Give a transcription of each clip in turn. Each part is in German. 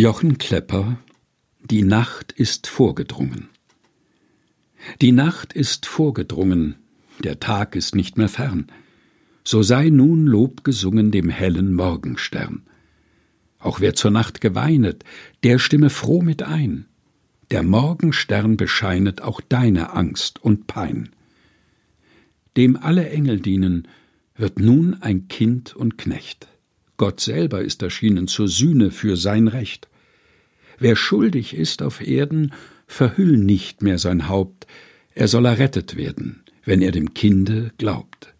Jochen Klepper Die Nacht ist vorgedrungen. Die Nacht ist vorgedrungen, der Tag ist nicht mehr fern. So sei nun Lob gesungen dem hellen Morgenstern. Auch wer zur Nacht geweinet, der stimme froh mit ein. Der Morgenstern bescheinet auch deine Angst und Pein. Dem alle Engel dienen, wird nun ein Kind und Knecht. Gott selber ist erschienen zur Sühne für sein Recht. Wer schuldig ist auf Erden, verhüll nicht mehr sein Haupt, er soll errettet werden, wenn er dem Kinde glaubt.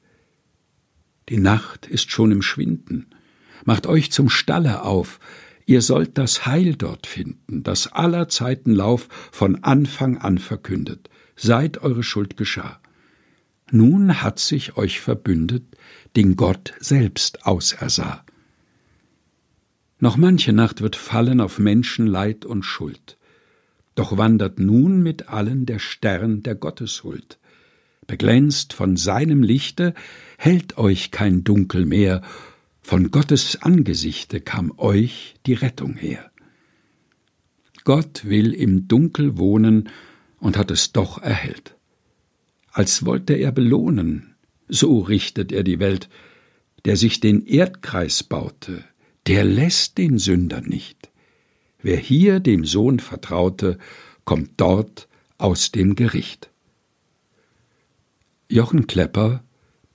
Die Nacht ist schon im Schwinden, macht euch zum Stalle auf, ihr sollt das Heil dort finden, das aller Zeiten Lauf von Anfang an verkündet, seit eure Schuld geschah. Nun hat sich euch verbündet, den Gott selbst ausersah. Noch manche Nacht wird fallen auf Menschen Leid und Schuld. Doch wandert nun mit allen der Stern der Gotteshuld. Beglänzt von seinem Lichte hält euch kein Dunkel mehr, von Gottes Angesichte kam euch die Rettung her. Gott will im Dunkel wohnen und hat es doch erhellt. Als wollte er belohnen, so richtet er die Welt, der sich den Erdkreis baute, der lässt den Sünder nicht. Wer hier dem Sohn vertraute, kommt dort aus dem Gericht. Jochen Klepper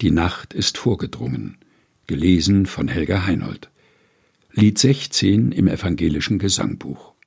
Die Nacht ist vorgedrungen, gelesen von Helga Heinold. Lied 16 im evangelischen Gesangbuch.